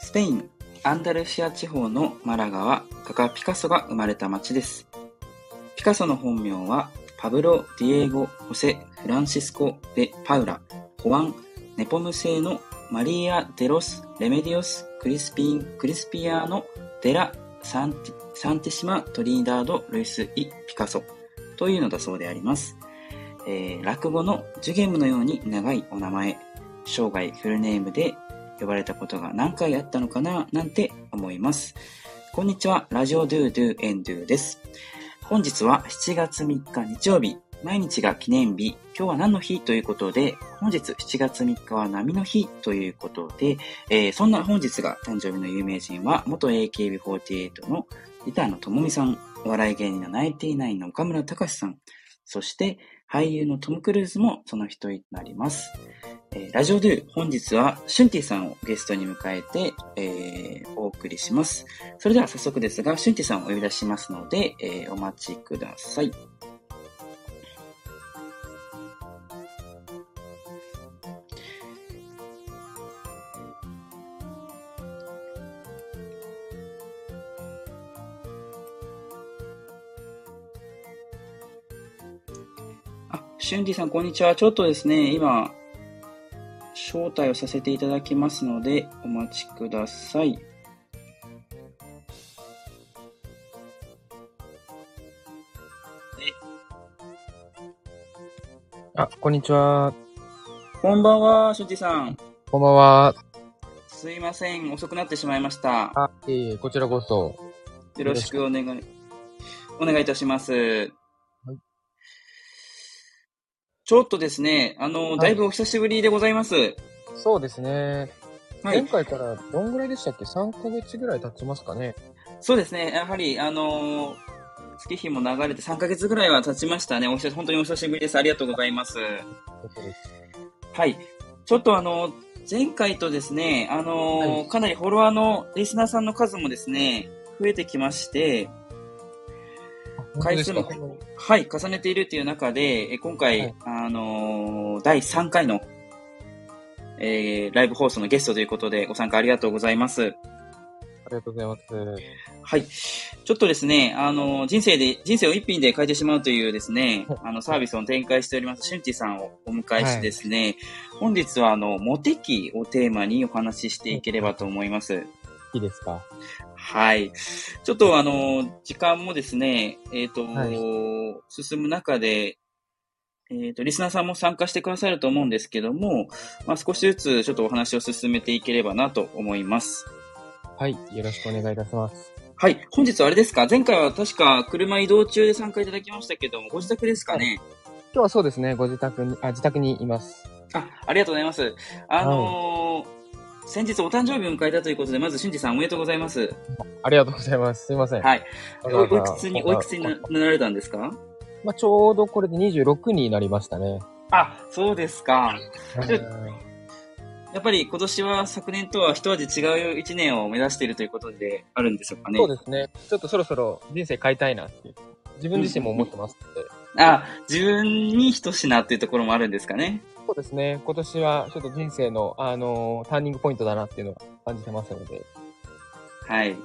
スペイン・アンダルシア地方のマラガは画家ピカソが生まれた町です。ピカソの本名はパブロ・ディエゴ・ホセ・フランシスコ・デ・パウラ・ホアン・ネポム製のマリア・デロス・レメディオス・クリスピン・クリスピアーノ・デラ・サンティシマ・トリーダード・ルイス・イ・ピカソというのだそうであります。えー落語のジュゲムのように長いお名前、生涯フルネームで呼ばれたことが何回あったのかななんて思います。こんにちは、ラジオドゥドゥエンドゥです。本日は7月3日日曜日、毎日が記念日、今日は何の日ということで、本日7月3日は波の日ということで、えーそんな本日が誕生日の有名人は、元 AKB48 のギターのともみさん、お笑い芸人のナインティナインの岡村隆さん、そして俳優のトム・クルーズもその一人となります。えーラジオドゥ、本日はシュンティさんをゲストに迎えて、えーお送りします。それでは早速ですが、シュンティさんをお呼び出しますので、えーお待ちください。シュンティさん、こんにちは。ちょっとですね、今、招待をさせていただきますので、お待ちください。あ、こんにちは。こんばんは、シュンティさん。こんばんは。すいません、遅くなってしまいました。あ、いえいえ、こちらこそ。よろしくお願い、お願いいたします。ちょっとですね、あの、いだいぶお久しぶりでございます。そうですね。はい前。回からどんぐらいでしたっけ ?3 ヶ月ぐらい経ちますかね。そうですね、やはり、あの、月日も流れて3ヶ月ぐらいは経ちましたね。お久し本当にお久しぶりです。ありがとうございます。はい。ちょっとあの、前回とですね、あの、はいかなりフォロワーのリスナーさんの数もですね、増えてきまして、回数もはい、重ねているっていう中で、え今回、はいあのー第3回の、えーライブ放送のゲストということでご参加ありがとうございます。ありがとうございます。はい。ちょっとですね、あの、人生で、人生を一品で変えてしまうというですねはい、あの、サービスを展開しております、シュンティさんをお迎えしてですね、本日はあの、モテ期をテーマにお話ししていければと思います。いいですか？はい。ちょっとあの、時間もですね、えっ、と、は進む中で、えっ、と、リスナーさんも参加してくださると思うんですけども、まあ、少しずつちょっとお話を進めていければなと思います。はい。よろしくお願いいたします。はい。本日はあれですか？前回は確か車移動中で参加いただきましたけども、ご自宅ですかね、今日はそうですね、ご自宅に、あ、自宅にいます。あ、ありがとうございます。あのー先日お誕生日を迎えたということで、まず、しんじさんおめでとうございます。ありがとうございます。すいません。はい。おいくつに、おいくつにななられたんですか？まあ、ちょうどこれで26になりましたね。あ、そうですか。はいやっぱり今年は昨年とは一味違う一年を目指しているということであるんでしょうかね。そうですね。ちょっとそろそろ人生変えたいなって、自分自身も思ってますので。あ、自分に一品っていうところもあるんですかね。そうですね。今年はちょっと人生の、あのーターニングポイントだなっていうのが感じてますので。はい。じ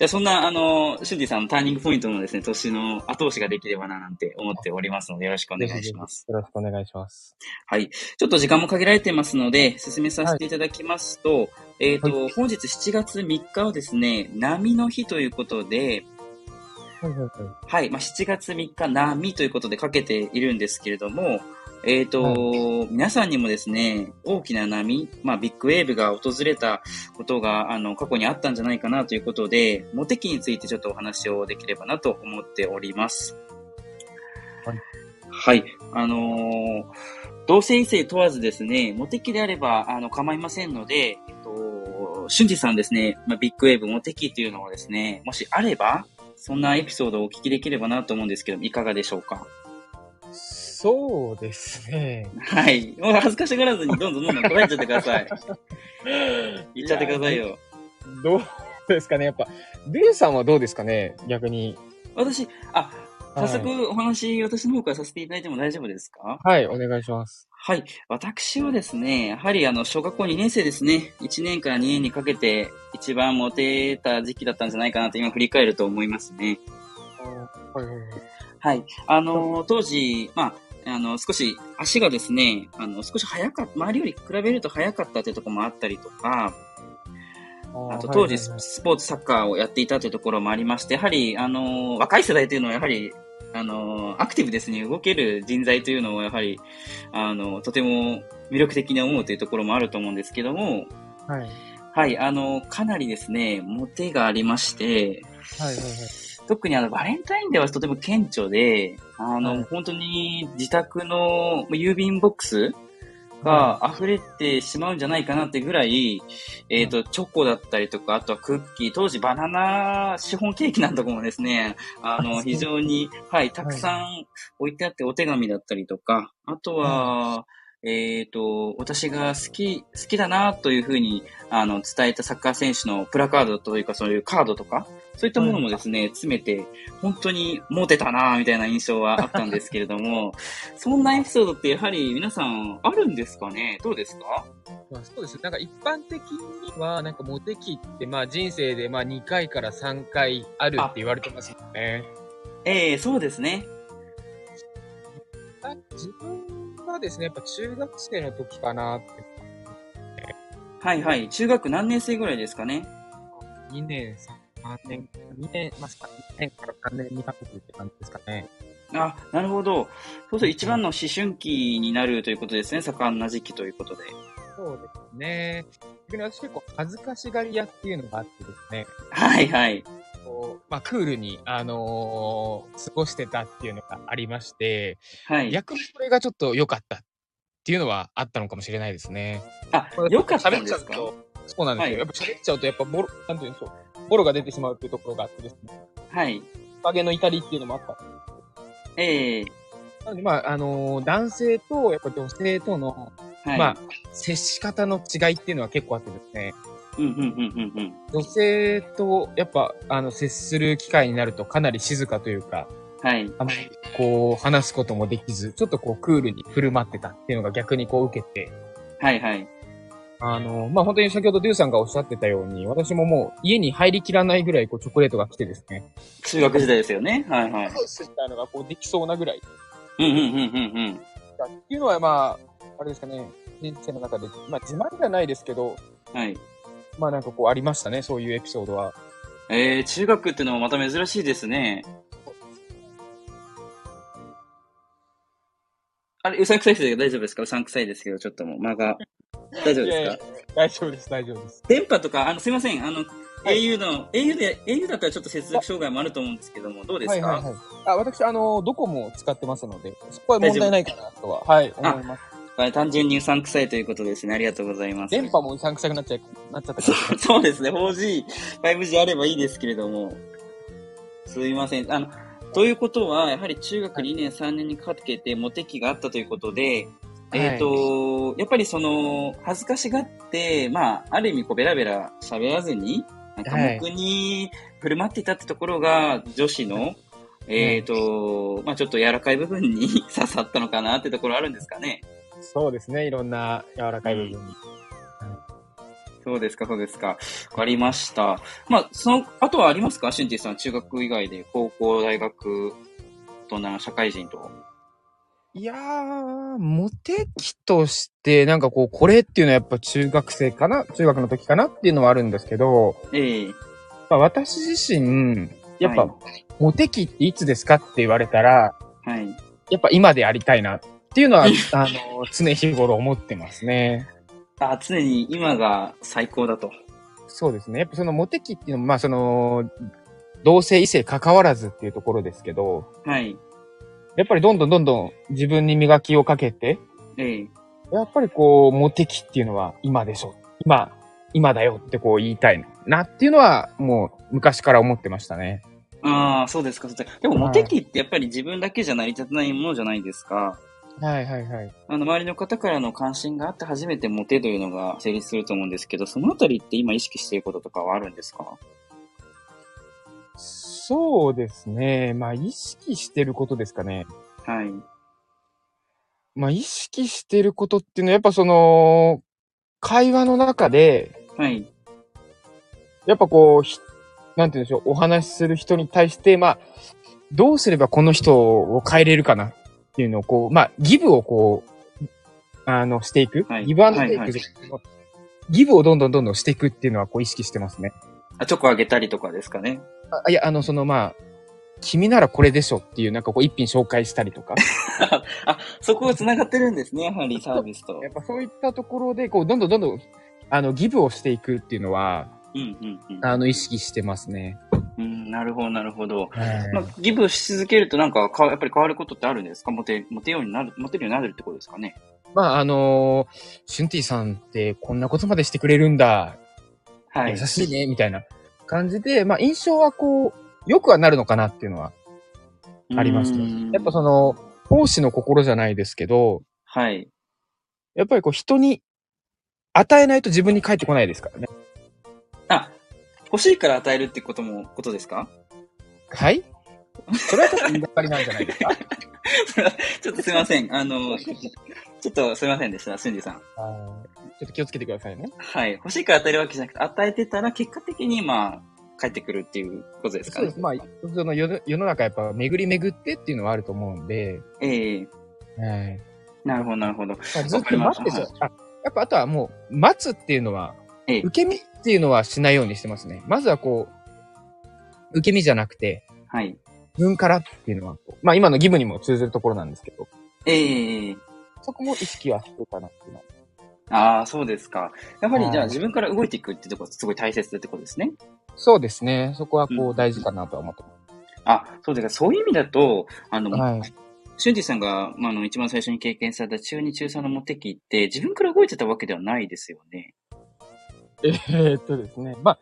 ゃあそんな、あの、シュンディさんのターニングポイントのですね、年の後押しができればななんて思っておりますので、よろしくお願いします。よろしくお願いします。はい。ちょっと時間も限られてますので、進めさせていただきますと、えっ、と、は本日7月3日はですね、波の日ということで、はいはいはい。はい。まあ、7月3日、波ということでかけているんですけれども、えっ、と、皆さんにもですね、大きな波、まあ、ビッグウェーブが訪れたことが、あの、過去にあったんじゃないかなということで、モテ期についてちょっとお話をできればなと思っております。はい。はい。あのー同性異性問わずですね、モテ期であれば、あの、構いませんので、えっと、俊二さんですね、まあ、ビッグウェーブモテ期っていうのはですね、もしあれば、そんなエピソードをお聞きできればなと思うんですけど、いかがでしょうか？そうですね。はい。もう恥ずかしがらずにどんどんどんどん答えちゃってください。言っちゃってくださいよ。どうですかねやっぱ、ベンさんはどうですかね逆に。私、あ、早速お話、私の方からさせていただいても大丈夫ですか？はい、お願いします。はい。私はですね、やはりあの、小学校2年生ですね。1年から2年にかけて一番モテた時期だったんじゃないかなと今振り返ると思いますね。はいはいはい。はい。あの、当時、まあ、あの、少し足がですね、あの、少し速かった、周りより比べると速かったというところもあったりとか、あと当時ススポーツサッカーをやっていたというところもありまして、やはり、あの、若い世代というのはやはり、あの、アクティブですね、動ける人材というのをやはり、あの、とても魅力的に思うというところもあると思うんですけども、はい。はい、あの、かなりですね、モテがありまして、はいはいはい。特にあの、バレンタインデーはとても顕著で、あの、はい。本当に自宅の郵便ボックスが溢れてしまうんじゃないかなってぐらい、えっ、と、チョコだったりとか、あとはクッキー、当時バナナシフォンケーキなんとかもですね、あの、非常に、はい、たくさん置いてあってお手紙だったりとか、あとは、えっ、と、私が好き、好きだなというふうに、あの、伝えたサッカー選手のプラカードというか、そういうカードとか、そういったものもですね、詰めて、本当にモテたなみたいな印象はあったんですけれども、そんなエピソードってやはり皆さんあるんですかね？どうですか？まあ、そうです。なんか一般的には、なんかモテ期って、まあ人生でまあ2回から3回あるって言われてますよね。ええそうですね。あ自分はですね、やっぱ中学生の時かなって。はいはい。中学何年生ぐらいですかね？2年、3年、2年、まあ、2年から3年にかけてって感じですかね。あ、なるほど。そうすると一番の思春期になるということですね。盛んな時期ということで。そうですね。逆に私結構恥ずかしがり屋っていうのがあってですね、はいはい。こうまあ、クールに、あのー過ごしてたっていうのがありまして、はい。逆にこれがちょっと良かったっていうのはあったのかもしれないですね。あ、よかったん喋っですか？ちゃうと、そうなんですよ。はいやっぱ喋っちゃうと、やっぱボロ、なんていうんでしょう。ボロが出てしまうっていうところがあってですね。はい。影の至りっていうのもあった。ええなので、まあ、あのー男性と、やっぱ女性との、はい。まあ、接し方の違いっていうのは結構あってですね。うんうんうんうんうん。女性と、やっぱ、あの、接する機会になるとかなり静かというか、はい。あまり、こう、話すこともできず、ちょっとこう、クールに振る舞ってたっていうのが逆にこう受けて、はいはい。あの、まあ、本当に先ほどデューさんがおっしゃってたように、私ももう家に入りきらないぐらいこうチョコレートが来てですね。中学時代ですよね。はいはい。そういったのがこうできそうなぐらいうんうんうんうんうん。だっていうのはまあ、あれですかね、人生の中で、まあ自慢じゃないですけど、はい。まあなんかこうありましたね、そういうエピソードは。えー、中学ってのもまた珍しいですね。あれ、うさんくさいですけど大丈夫ですか？うさんくさいですけど、ちょっともう間が。大丈夫ですか？大丈夫です、大丈夫です。電波とか、あの、すいません。あの、はい au の、au で、au だったらちょっと接続障害もあると思うんですけども、どうですか、はいはいはい。あ、私、あの、ドコモを使ってますので、そこは問題ないかなとは、はい、思います。あ単純にうさんくさいということですね。ありがとうございます。電波もうさんくさくなっちゃい、なっちゃったから。そうですね。4G、5G あればいいですけれども。すいません。あの、ということは、やはり中学2年、3年にかけてモテ期があったということで、えっ、と、やっぱりその、恥ずかしがって、まあ、ある意味こう、ベラベラ喋らずに、なんかはい僕に振る舞っていたってところが、女子の、えっ、と、まあちょっと柔らかい部分に 刺さったのかなってところあるんですかね。そうですね、いろんな柔らかい部分に。そうですか、そうですか。わかりました。まあ、その、あとはありますか？シュンティさん、中学以外で、高校、大学、とな、社会人と。いやー、モテ期として、なんかこう、これっていうのはやっぱ中学生かな？中学の時かなっていうのはあるんですけど、ええまあ、私自身、やっぱ、はいモテ期っていつですかって言われたら、はい。やっぱ今でありたいなっていうのは、あの、常日頃思ってますね。あ、常に今が最高だと。そうですね。やっぱそのモテ期っていうのも、まあその、同性異性関わらずっていうところですけど、はい。やっぱりどんどんどんどん自分に磨きをかけて、ええやっぱりこう、モテ期っていうのは今でしょ。今、今だよってこう言いたいなっていうのは、もう昔から思ってましたね。ああ、そうですか。でも、モテ期ってやっぱり自分だけじゃ成り立たないものじゃないですか。はいはいはい。あの、周りの方からの関心があって初めてモテというのが成立すると思うんですけど、そのあたりって今意識していることとかはあるんですか？そうですね。まあ、意識してることですかね。はい。まあ、意識してることっていうのは、やっぱその、会話の中で、はい。やっぱこう、ひなんて言うんでしょう、お話しする人に対して、まあ、どうすればこの人を変えれるかなっていうのを、こう、まあ、ギブをこう、あの、していく。はいギブアンドテイはいはいギブをどんどんどんどんしていくっていうのは、こう、意識してますね。あ、チョコあげたりとかですかね。あいや、あの、その、まあ、君ならこれでしょっていう、なんかこう、一品紹介したりとか。あ、そこが繋がってるんですね、やはりサービスと。やっぱそういったところで、こう、どんどんどんどん、あの、ギブをしていくっていうのは、うんうんうん。あの、意識してますね。うん、なるほど、なるほど。はいまあ、ギブし続けるとなんかか、やっぱり変わることってあるんですか？モテ、モテようになる、モテるようになるってことですかね？まあ、あのーシュンティさんってこんなことまでしてくれるんだ。はい。優しいね、みたいな感じで、まあ、印象はこう、良くはなるのかなっていうのはありますね。やっぱその、の、奉仕の心じゃないですけど、はい。やっぱりこう、人に与えないと自分に返ってこないですからね。あ、欲しいから与えるってことも、ことですか？はい？それはちょっと言いがかりなんじゃないですか？ちょっとすいません。あの、ちょっとすいませんでした、シュンジさん。ちょっと気をつけてくださいね。はい。欲しいから与えるわけじゃなくて、与えてたら結果的に、まあ、返ってくるっていうことですかねそうです。。まあ、その世の中やっぱ巡り巡ってっていうのはあると思うんで、ええはい。なるほど、なるほど。まあ、ずっと待ってちゃう。あ、やっぱあとはもう、待つっていうのは、ええ受け身っていうのはしないようにしてますね。まずはこう、受け身じゃなくて、はい。自分からっていうのはまあ今の義務にも通ずるところなんですけど、ええそこも意識はしてるかなっていうのは。ああ、そうですか。やはりじゃあはい自分から動いていくってところすごい大切ってことですね。そうですね。そこはこうんう大事かなとは思ってまあ、そうですか。そういう意味だと、あの、す。はい。シュンジさんが、まあ、あの、一番最初に経験された中2、中3のモテ期って、自分から動いてたわけではないですよね。えーっとですね。まあ、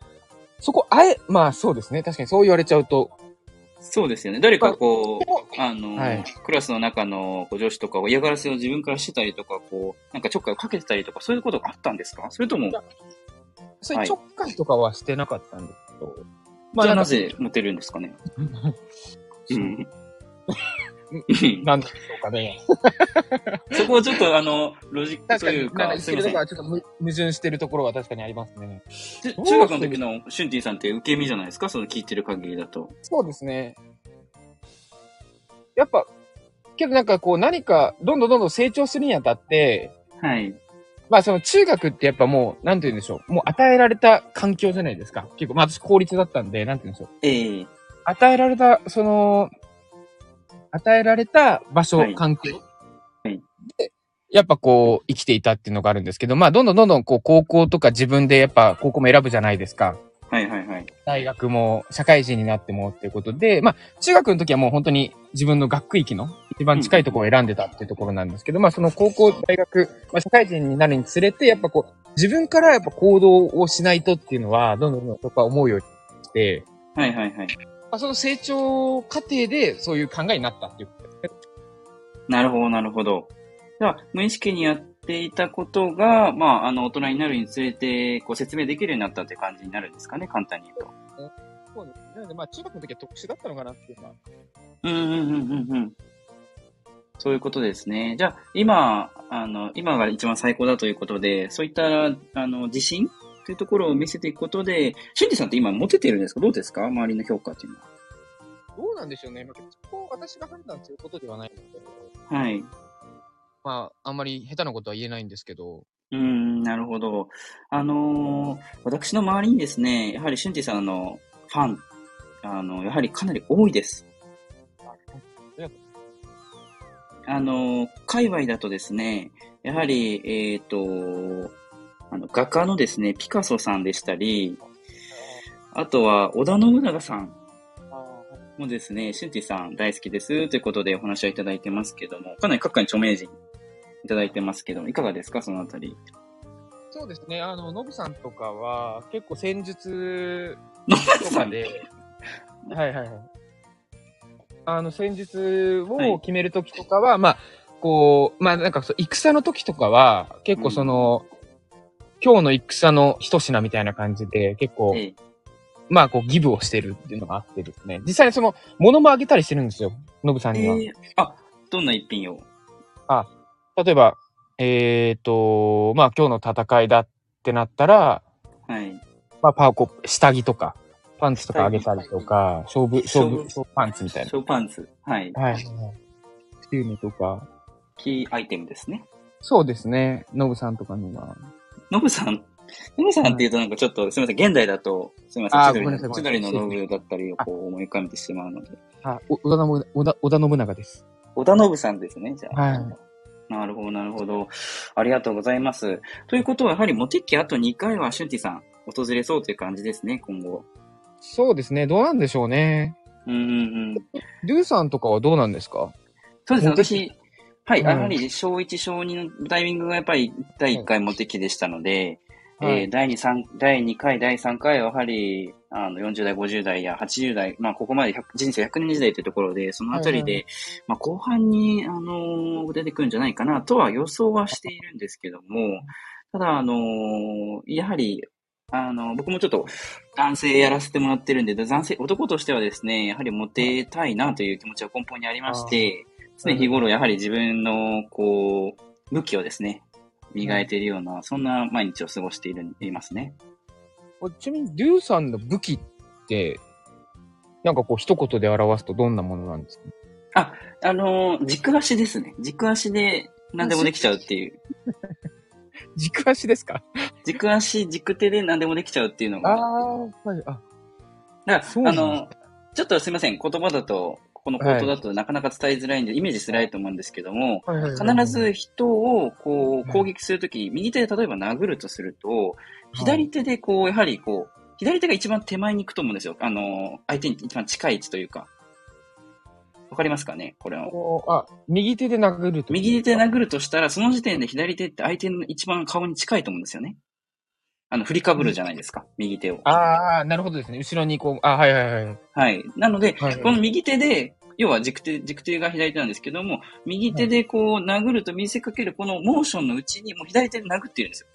そこ、あえ、まあそうですね。確かにそう言われちゃうと、そうですよね。誰かこう、あの、はいクラスの中の女子とかを嫌がらせを自分からしてたりとか、こう、なんかちょっかいをかけてたりとか、そういうことがあったんですか？それとも、そういうはいちょっかいとかはしてなかったんですけど、じゃあななんかぜモテるんですかね？うん。なんでしょうかね。そこはちょっとあの、ロジックというか、か言っとこ。はちょっとむ矛盾してるところは確かにありますね。ち中学の時のシュンティさんって受け身じゃないですか？その聞いてる限りだと。そうですね。やっぱ、けどなんかこう何かどんどんどんどん成長するにあたって、はい。まあその中学ってやっぱもう、なんて言うんでしょう。もう与えられた環境じゃないですか。結構、まあ私公立だったんで、なんて言うんでしょう。ええ与えられた、その、与えられた場所、はい環境。はいで、やっぱこう、生きていたっていうのがあるんですけど、まあどんどんどんどんこう、高校とか自分でやっぱ高校も選ぶじゃないですか。はいはいはい。大学も社会人になってもっていうことで、まあ、中学の時はもう本当に自分の学区域の一番近いところを選んでたっていうところなんですけど、まあ、その高校、大学、まあ、社会人になるにつれて、やっぱこう、自分からやっぱ行動をしないとっていうのは、どんどんどんどん僕は思うようにして、はいはいはい。まあ、その成長過程でそういう考えになったっていうことですね。なるほど、なるほど。じゃあ、無意識にやっていたことが、まあ、あの、大人になるにつれて、こう、説明できるようになったって感じになるんですかね、簡単に言うと。そうですね。なので、まあ、中学の時は特殊だったのかなっていうのは。うんうんうんうんうん。そういうことですね。じゃあ、今、あの、今が一番最高だということで、そういった、あの、自信というところを見せていくことで、シュンジさんって今モテてるんですか？どうですか？周りの評価っていうのは。どうなんでしょうね。まあ、そこを私が判断することではないので、はい。まあ、あんまり下手なことは言えないんですけど、うーん、なるほど。あのー私の周りにですね、やはりシュンティさんのファン、あの、やはりかなり多いです。あのー界隈だとですね、やはり、えっ、と、あの、画家のですね、ピカソさんでしたり、あとは、織田信長さんもですね、シュンティさん大好きですということでお話をいただいてますけども、かなり各界の著名人いただいてますけども、いかがですかそのあたり。そうですね。あの、ノブさんとかは、結構戦術ノとかで、はいはいはい。あの、戦術を決めるときとかは、まあ、こう、まあなんかそう、戦の時とかは、結構その、今日の戦の一品みたいな感じで、結構、ええまあ、こう、ギブをしてるっていうのがあってですね。実際にその、物もあげたりしてるんですよ。ノブさんには。えーあ、どんな一品を？例えば、えっ、と、まあ、今日の戦いだってなったら、はい。まあ、パーコ、下着とか、パンツとかあげたりとか、勝負、勝負、勝負勝負パンツみたいショーパンツ。はい。な。はい。っていうのとか、キーアイテムですね。そうですね。ノブさんとかには。ノブさん、ノブさんって言うとなんかちょっと、すみません、現代だと、すみません、千鳥の千鳥のノブだったりをこう思い浮かべてしまうので。あ、お織田信織田、織田信長です。織田信さんですね、じゃあ。はいなるほど、なるほど。ありがとうございます。ということは、やはりモテッキあと2回はシュンティさん、訪れそうという感じですね、今後。そうですね。どうなんでしょうね。うんうんうん。ドゥさんとかはどうなんですか？そうですね、私、はい、うん。やはり小1、小2のタイミングがやっぱり第1回モテ期でしたので、はい。えー第2、三第2回、第3回はやはり、あの、40代、50代や80代、まあ、ここまで100人生100年時代というところで、そのあたりで、はいまあ、後半に、あのー出てくるんじゃないかなとは予想はしているんですけども、ただ、あのーやはり、あの、僕もちょっと男性やらせてもらってるんで、男性、男としてはですね、やはりモテたいなという気持ちは根本にありまして、常日頃やはり自分の、こう、武器をですね、磨いているような、そんな毎日を過ごしている、いますね。ちなみに、ドゥさんの武器って、なんかこう、一言で表すとどんなものなんですか？あのー軸足ですね。軸足で何でもできちゃうっていう。軸足ですか？軸足、軸手で何でもできちゃうっていうのあが。あ、はい。あ、だから、あの、ちょっとすみません、言葉だと、この口頭だとなかなか伝えづらいんで、イメージしづらいと思うんですけども、必ず人をこうはい攻撃するとき、右手で例えば殴るとすると、左手でこう、やはりこう、左手が一番手前に行くと思うんですよ。あの、相手に一番近い位置というか。わかりますかね？これは。こうあ、右手で殴ると。右手で殴るとしたら、その時点で左手って相手の一番顔に近いと思うんですよね。あの、振りかぶるじゃないですか。右手を。ああ、なるほどですね。後ろにこう、あはいはいはい。はい。なので、はいこの右手で、要は軸手、軸手が左手なんですけども、右手でこう殴ると見せかけるこのモーションのうちにもう左手で殴っているんですよ。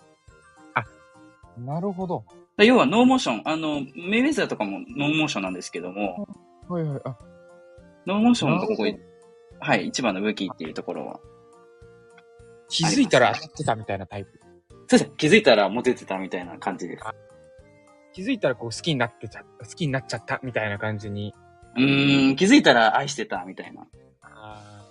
なるほど。要はノーモーション、あの、メイウェザーとかもノーモーションなんですけども、はいはい。あ、ノーモーションがここはい、一番の武器っていうところは。気づいたら当たってたみたいなタイプ。そうですね。気づいたらモテてたみたいな感じです。気づいたらこう好きになってちゃ好きになっちゃったみたいな感じに。うーん、気づいたら愛してたみたいな。あ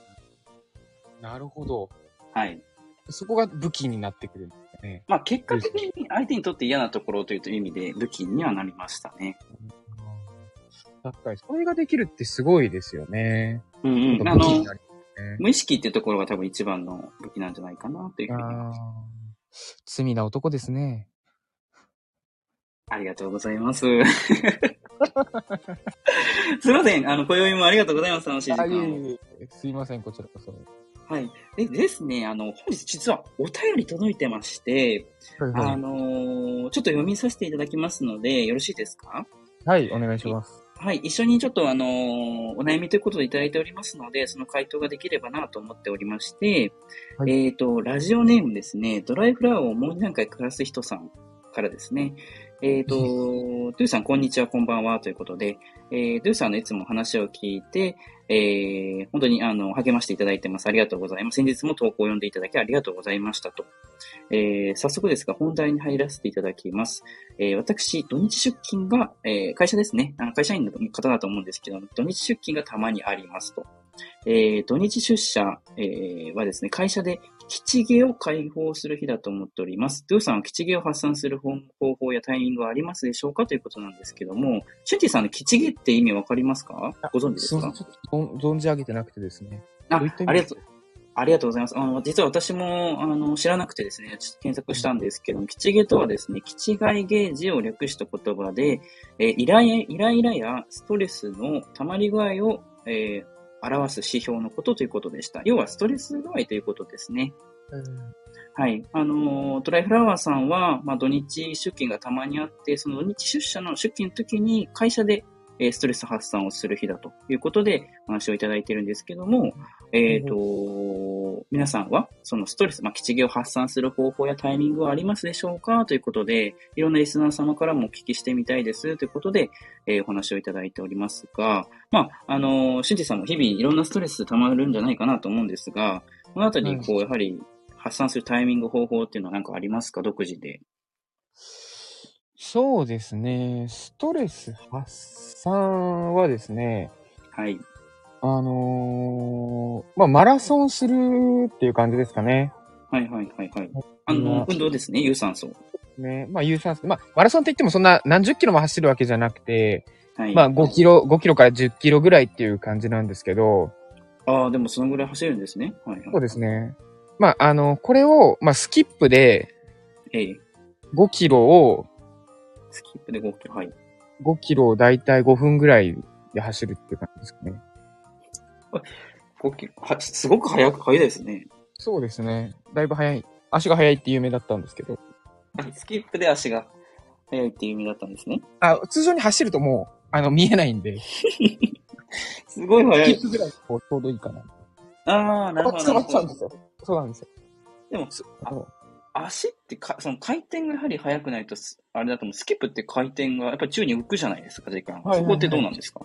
あ。なるほど。はい。そこが武器になってくるんですね。まあ結果的に相手にとって嫌なところという意味で武器にはなりましたね。確かに、それができるってすごいですよね。うんうん。あの。無意識っていうところが多分一番の武器なんじゃないかなというふうに。あー罪な男ですね。ありがとうございます。すいません。あの、今宵もありがとうございます。楽しい時あ、い間を。えいえ、すいません、こちらこそ。はい。でですね、あの、本日実はお便り届いてまして、はい、あのーちょっと読みさせていただきますので、よろしいですか？はい、お願いします。はい。一緒にちょっとあのーお悩みということでいただいておりますので、その回答ができればなと思っておりまして、はいえっ、と、ラジオネームですね、ドライフラワーをもう何回暮らす人さんからですね、えっ、と、ドゥさん、こんにちは、こんばんは、ということで、えー、ドゥさんのいつも話を聞いて、えー、本当に、あの、励ましていただいてます。ありがとうございます。先日も投稿を読んでいただきありがとうございましたと。えー、早速ですが、本題に入らせていただきます。えー、私、土日出勤が、えー、会社ですね。あの会社員の方だと思うんですけど、土日出勤がたまにありますと。えー、土日出社、えー、はですね、会社で吉毛を解放する日だと思っております。ドゥさんは吉毛を発散する方方法やタイミングはありますでしょうかということなんですけども、シュンティさんの吉毛って意味わかりますか？ご存知ですか？存存じ上げてなくてですね。あ、ありがとう。ありがとうございます。あの、実は私も、あの、知らなくてですね、ちょっと検索したんですけども、吉毛とはですね、吉外ゲージを略した言葉で、えーイライイライラやストレスの溜まり具合を、えー表す指標のことということでした。要はストレス具合ということですね。はい。あのー、トライフラワーさんは、まあ、土日出勤がたまにあって、その土日出社の出勤の時に会社で、えーストレス発散をする日だということでお話をいただいてるんですけども、えっ、と、皆さんは、そのストレス、まあ、吉毛を発散する方法やタイミングはありますでしょうか？ということで、いろんなリスナー様からもお聞きしてみたいですということで、えーお話をいただいておりますが、まあ、あのー、しんじさんも日々いろんなストレス溜まるんじゃないかなと思うんですが、このあたり、こう、やはり発散するタイミング、方法っていうのは何かありますか？独自で。そうですね。ストレス発散はですね、はい。あのーまあ、マラソンするっていう感じですかね。はいはいはいはい。あの、運動ですね、有酸素。ね。まあ、有酸素。まあ、マラソンって言ってもそんな何十キロも走るわけじゃなくて、はい。まあ、5キロ、5キロから10キロぐらいっていう感じなんですけど、ああ、でもそのぐらい走るんですね。はいはい。そうですね。まあ、あの、これを、まあ、スキップでええ。5キロを、スキップで5キロ。はい。5キロをだいたい5分ぐらいで走るっていう感じですかね。5キロ。は、すごく早く、早いですね。そうですね。だいぶ早い。足が速いって有名だったんですけど。あ スキップで足が速いっていう意味だったんですね。あ、通常に走るともう、あの、見えないんで、すごい早いスキッ。プぐらいこうちょうどいいかな。ああ、なるほど。そうなるほどなんですよ。そうなんですよ。でも、あの足ってか、その回転がやはり速くないとす、あれだと思う。スキップって回転がやっぱり宙に浮くじゃないですか、時間。はいはいはいそこってどうなんですか？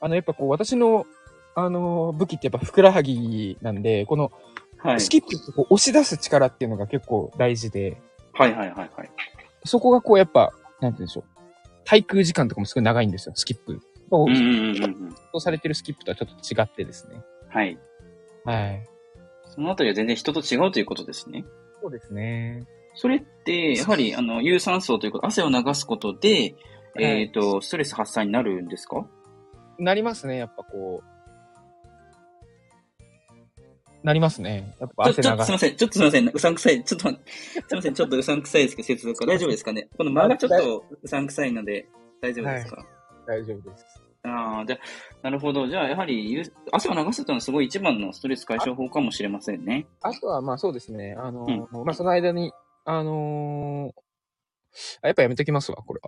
あの、やっぱこう、私の、あの、武器ってやっぱふくらはぎなんで、この、はい。スキップってこう押し出す力っていうのが結構大事で、はいはいはいはい。そこがこうやっぱ、なんて言うんでしょう。滞空時間とかもすごい長いんですよ、スキップ。こううんうんうんうん。とされてるスキップとはちょっと違ってですね。はい。はい。そのあたりは全然人と違うということですね。そうですね。それって、やはり、あの、有酸素ということ、汗を流すことで、えっ、と、ストレス発散になるんですか？なりますね、やっぱこう。なりますね。やっぱちょ、ちょっと汗流す。すいません。ちょっとすいません。うさんくさい。ちょっと待って、すいません。ちょっとうさんくさいですけど、接続が大丈夫ですかね？この間がちょっとうさんくさいので、大丈夫ですか、大丈夫です。ああ、じゃあなるほど。じゃあ、やはり有、汗を流すというのはすごい一番のストレス解消法かもしれませんね。あとは、まあそうですね。あのーまあその間に、あのーあ、やっぱやめときますわ、これ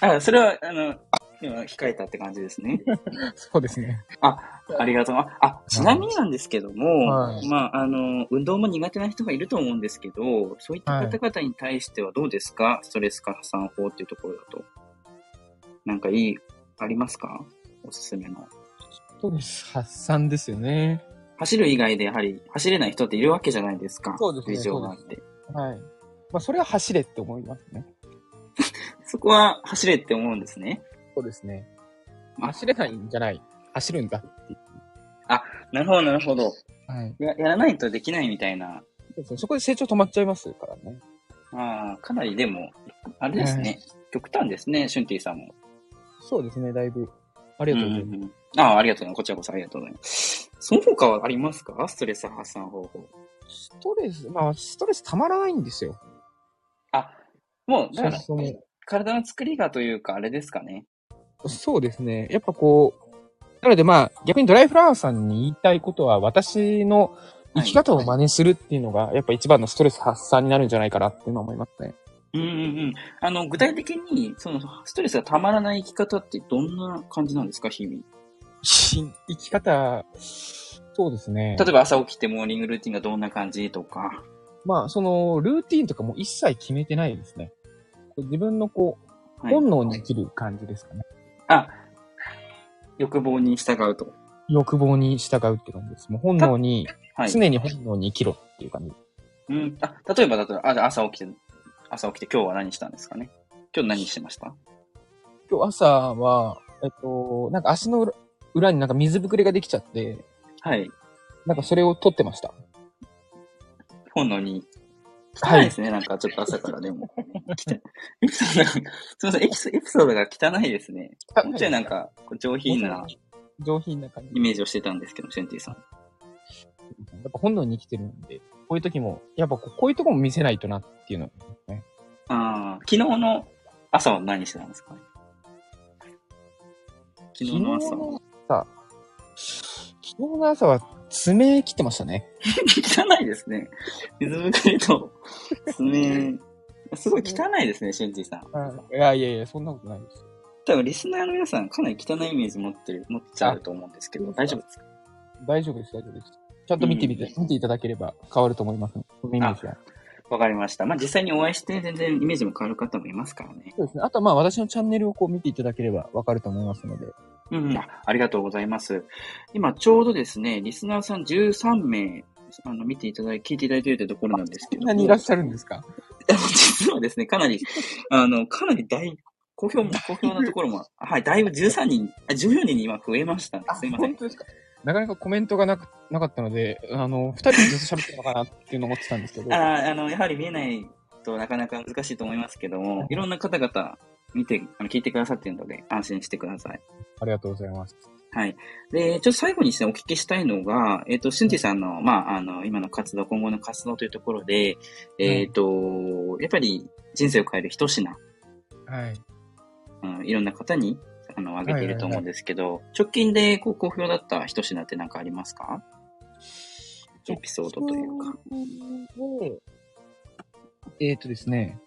は。あそれは、あの、今控えたって感じですね。そうですね。ありがとう。あ、あちなみになんですけども、はいまあ、あの、運動も苦手な人がいると思うんですけど、そういった方々に対してはどうですか、ストレス発散法っていうところだと。なんかいい、ありますか？おすすめの。ストレス発散ですよね。走る以外でやはり走れない人っているわけじゃないですか。そうですね事情があって。はい。まあそれは走れって思いますね。そこは走れって思うんですね。そうですね。あ走れないんじゃない？走るんだっていう。なるほど、なるほど。はい。ややらないとできないみたいな。そうですね。そこで成長止まっちゃいますからね。ああ、かなりでも、あれですね。極端ですね、シュンティさんも。そうですね、だいぶ。ありがとうございます。んんああ、ありがとうございます。こちらこそありがとうございます。その他はありますか？ストレス発散方法。ストレス、まあ、ストレスたまらないんですよ。もう、だから、体の作りがというか、あれですかね。そうですね。やっぱこう、なのでまあ、逆にドライフラワーさんに言いたいことは、私の生き方を真似するっていうのが、やっぱ一番のストレス発散になるんじゃないかなっていうのは思いますね。うんうんうん。あの、具体的に、その、ストレスがたまらない生き方ってどんな感じなんですか、日々？生き方、そうですね。例えば朝起きてモーニングルーティンがどんな感じとか。まあ、その、ルーティーンとかも一切決めてないですね。自分のこう、はい本能に生きる感じですかね。あ、欲望に従うと。欲望に従うって感じです。もう本能に、はい。常に本能に生きろっていう感じ。うん。あ、例えばだったら、あ、じゃあ朝起きて、朝起きて今日は何したんですかね？今日何してました？今日朝は、えっと、なんか足の裏裏になんか水ぶくれができちゃって、はい。なんかそれを取ってました。本能に。はい汚いですね、なんかちょっと朝からでも。エピソードが、すみません、エピソエピソードが汚いですね。もうちょいなんか、上品な上品な感じ。イメージをしてたんですけど、シェンティさん。やっぱ本能に生きてるんで、こういう時も、やっぱこうこういうとこも見せないとなっていうのはね。ああ、昨日の朝は何してたんですか？昨日の朝は。朝、昨日の朝は爪切ってましたね。汚いですね。水ぶくれと爪、すごい汚いですね、シェンティさん。いやいやいや、そんなことないです。多分リスナーの皆さんかなり汚いイメージ持ってる、持っちゃうと思うんですけど、大丈夫ですか？大丈夫です、大丈夫です。ちゃんと見てみて、見ていただければ変わると思います、そのイメージは。わかりました。まあ、実際にお会いして全然イメージも変わる方もいますからね。そうですね。あとはまあ私のチャンネルをこう見ていただければわかると思いますので。うん、あありがとうございます。今、ちょうどですね、リスナーさん13名、あの、見ていただい、聞いていただいているというところなんですけども。何いらっしゃるんですか？実はですね、かなり、あの、かなり大、好評も、好評なところも、はい、だいぶ13人、あ14人に今増えましたね。すいません。本当ですか？なかなかコメントがなく、なかったので、あの、二人でずっと喋ってるのかなっていうのを思ってたんですけど。ああの、やはり見えないとなかなか難しいと思いますけども、いろんな方々見て、あの聞いてくださっているので、安心してください。ありがとうございます。はい。で、ちょっと最後にですね、お聞きしたいのが、えっ、と、シュンティさんの、まあ、あの、今の活動、今後の活動というところで、えっ、と、やっぱり人生を変える一品、はい。うん、いろんな方に、あの、あげていると思うんですけど、直近で、こう、好評だった一品って何かありますか？エピソードというか。えっ、とですね。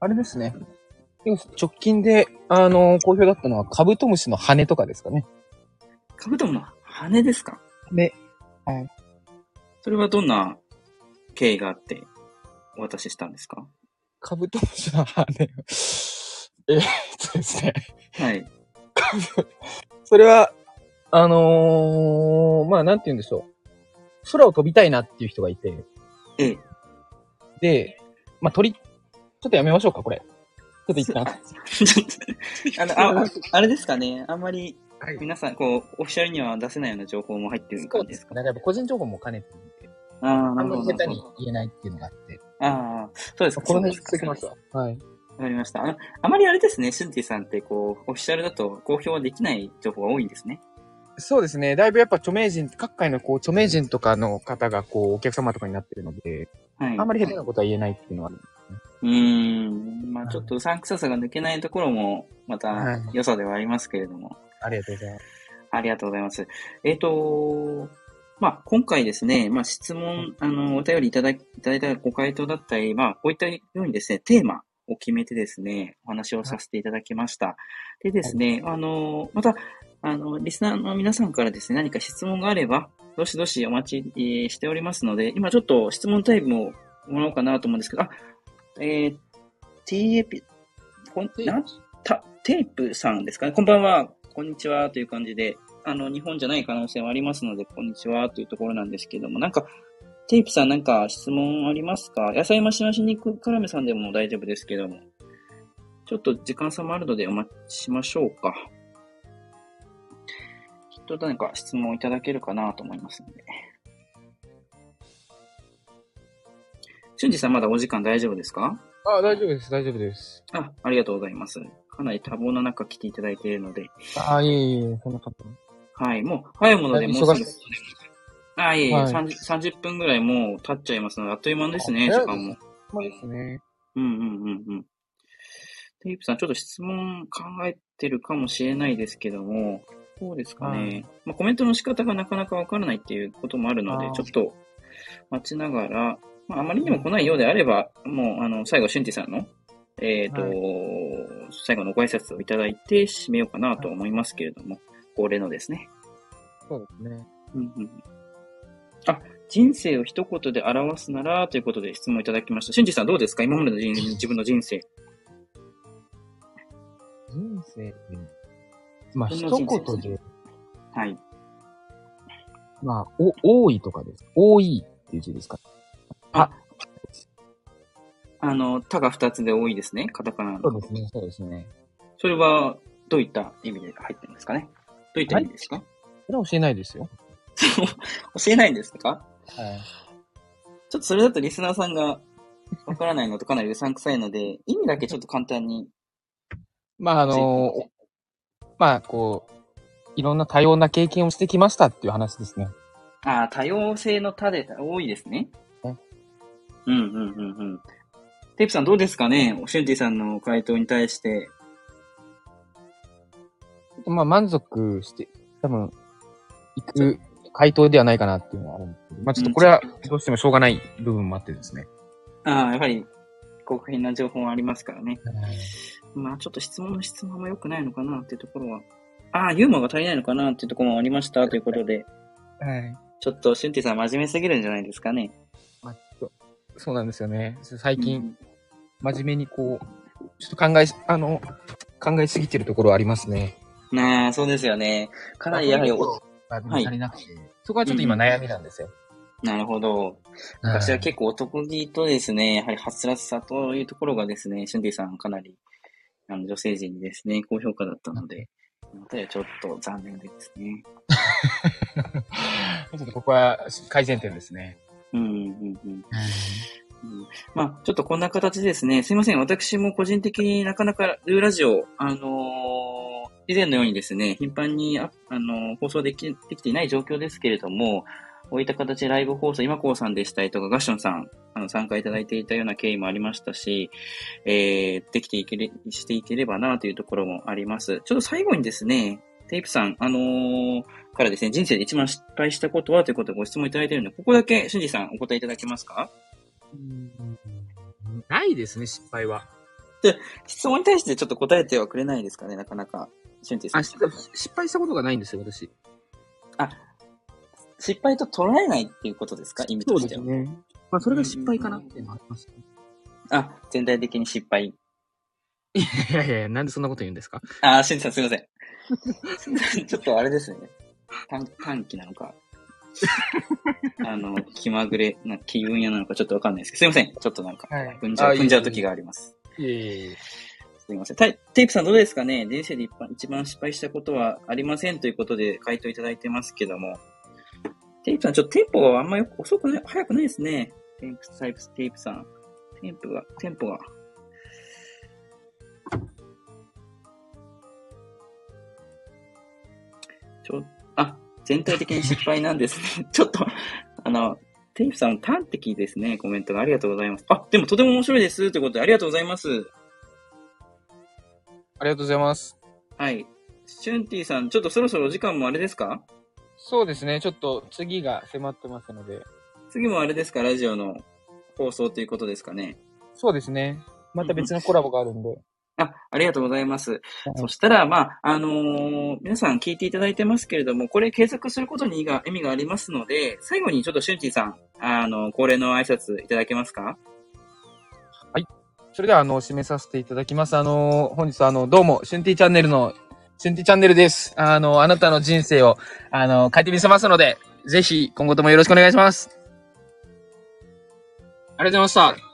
はい。あ、あれですね。直近で、あの、好評だったのは、カブトムシの羽とかですかね。カブトムの羽ですか？羽。それはどんな経緯があって、お渡ししたんですか？カブトムシの羽。えーっとですね。はい。カブそれは、あのーまあ、なんて言うんでしょう。空を飛びたいなっていう人がいて、ええ。で、まあ、鳥、ちょっとやめましょうか、これ。ちょっと一旦。あの、あ、あれですかね。あんまり、はい皆さん、こう、オフィシャルには出せないような情報も入ってる感じですかね。やっぱ個人情報も兼ねてるんで、ああ、あなんるほど。まり下手に言えないっていうのがあって。ああ、そうですか。この辺そうしてきました。はい。わかりました。あの、あまりあれですね、シュンティさんって、こう、オフィシャルだと公表できない情報が多いんですね。そうですね。だいぶやっぱ著名人、各界のこう著名人とかの方がこうお客様とかになってるので、はい。あんまり下手なことは言えないっていうのはある。うーん。まあちょっとうさんくささが抜けないところも、またはい良さではありますけれども。ありがとうございます。ありがとうございます。えっ、と、まあ、今回ですね、まあ、質問、あの、お便りいただいいただいたご回答だったり、まあ、こういったようにですね、テーマを決めてですね、お話をさせていただきました。でですね、あの、また、あの、リスナーの皆さんからですね、何か質問があれば、どしどしお待ちえーしておりますので、今ちょっと質問タイムをもらおうかなと思うんですけど、あ、えー、TAP、こんなんた、テープさんですかね。こんばんは。こんにちは。という感じで、あの、日本じゃない可能性はありますので、こんにちは。というところなんですけども、なんか、テープさんなんか質問ありますか？野菜増し増し肉絡めさんでも大丈夫ですけども。ちょっと時間差もあるのでお待ちしましょうか。きっと何か質問いただけるかなと思いますので。俊二さんまだお時間大丈夫ですか？あ、大丈夫です、大丈夫です。あ、ありがとうございます。かなり多忙な中来ていただいているので。あ、いえいえ、そんな感じ。はい、もう、早いものでもう忙しい。あ、いえいえ、はい 30, 30分ぐらいもう経っちゃいますので、あっという間ですね、あ時間も。そうですね。うんうんうんうん。テープさん、ちょっと質問考えてるかもしれないですけども、どうですかね？はいまあ、コメントの仕方がなかなかわからないっていうこともあるのでちょっと待ちながら、まあ、あまりにも来ないようであれば、もう、あの、最後、シュンティさんの、えっ、と、は最後のご挨拶をいただいて締めようかなと思いますけれども、恒例のですね。そうですね。うんうんあ、人生を一言で表すならということで質問いただきました。しゅんじさんどうですか？今までの人 自分の人生。人生で、まあ、一言で、はい。まあ、お、多いとかです。多いっていう字ですか。あ、あの、他が二つで多いですね。カタカナの。そうですね、そうですね。それは、どういった意味で入ってるんですかね？どういった意味ですか、それは教えないですよ。教えないんですか？はい。ちょっとそれだとリスナーさんがわからないのとかなりうさんくさいので、意味だけちょっと簡単に。まあ、あのまあ、こう、いろんな多様な経験をしてきましたっていう話ですね。ああ、多様性の他で多いですね。ねうんうんうんうん。テープさんどうですかね？シュンティさんの回答に対して。まあ、満足して、多分、いく回答ではないかなっていうのはあるんですけど、まあ、ちょっとこれはどうしてもしょうがない部分もあってですね。ああ、やはり、極変な情報はありますからね。まあ、ちょっと質問の質問も良くないのかなっていうところは。ああ、ユーモアが足りないのかなっていうところもありましたということで。はい。ちょっと、シュンティさん真面目すぎるんじゃないですかね。そうなんですよね。最近、うん真面目にこう、ちょっと考えし、あの、考えすぎてるところはありますね。なあ、そうですよね。かなりやはりお、が足りなくて、そこはちょっと今悩みなんですよ。なるほど。私は結構お得意とですね、やはりはつらつさというところがですね、シュンディさんかなり、あの、女性陣にですね、高評価だったので、まはちょっと残念ですね。ちょっとここは改善点ですね。うん、うん、うん。まあ、ちょっとこんな形でですね、すいません。私も個人的になかなかルーラジオ、あのー以前のようにですね、頻繁にあ、あのー放送できできていない状況ですけれども、こういった形でライブ放送、今こうさんでしたりとか、ガッションさん、あの、参加いただいていたような経緯もありましたし、えー、できていけれ、していければなというところもあります。ちょっと最後にですね、テイプさん、あのーからですね、人生で一番失敗したことはということでご質問いただいているので、ここだけ、俊二さんお答えいただけますか？ないですね、失敗は。質問に対してちょっと答えてはくれないですかね、なかなか。俊二さん。あ、し失敗したことがないんですよ、私。失敗と捉えないっていうことですか？意味としては。ね。まあ、それが失敗かなっていうのはありますね。あ、全体的に失敗。いやいやいや、なんでそんなこと言うんですか？あ、俊二さんすいません。ちょっとあれですね。短短期なのか。あの、気まぐれな気分屋なのかちょっとわかんないですけど、すいません。ちょっとなんか、はい踏んじゃう、あいえいえ踏んじゃう時があります。いえいえいえ。すいません。タイテープさんどうですかね？人生で一番一番失敗したことはありませんということで回答いただいてますけども。テープさん、ちょっとテンポがあんまよく遅くない、早くないですね。テープ、タイプ、テープさん。テンポが、テンポが。ちょ、あ、全体的に失敗なんですね。ちょっと、あの、テープさん、端的ですね、コメントがありがとうございます。あ、でもとても面白いです。ということで、ありがとうございます。ありがとうございます。はい。シュンティさん、ちょっとそろそろお時間もあれですか？そうですね、ちょっと次が迫ってますので。次もあれですか？ラジオの放送ということですかね。そうですね。また別のコラボがあるんで。あ、ありがとうございます。そしたら、まあ、あのー皆さん聞いていただいてますけれども、これ継続することに意味が意味がありますので、最後にちょっとシュンティさん、あの、恒例の挨拶いただけますか？それでは、あの、締めさせていただきます。あの、本日は、あの、どうも、シュンティチャンネルの、シュンティチャンネルです。あの、あなたの人生を、あの、変えてみせますので、ぜひ、今後ともよろしくお願いします。ありがとうございました。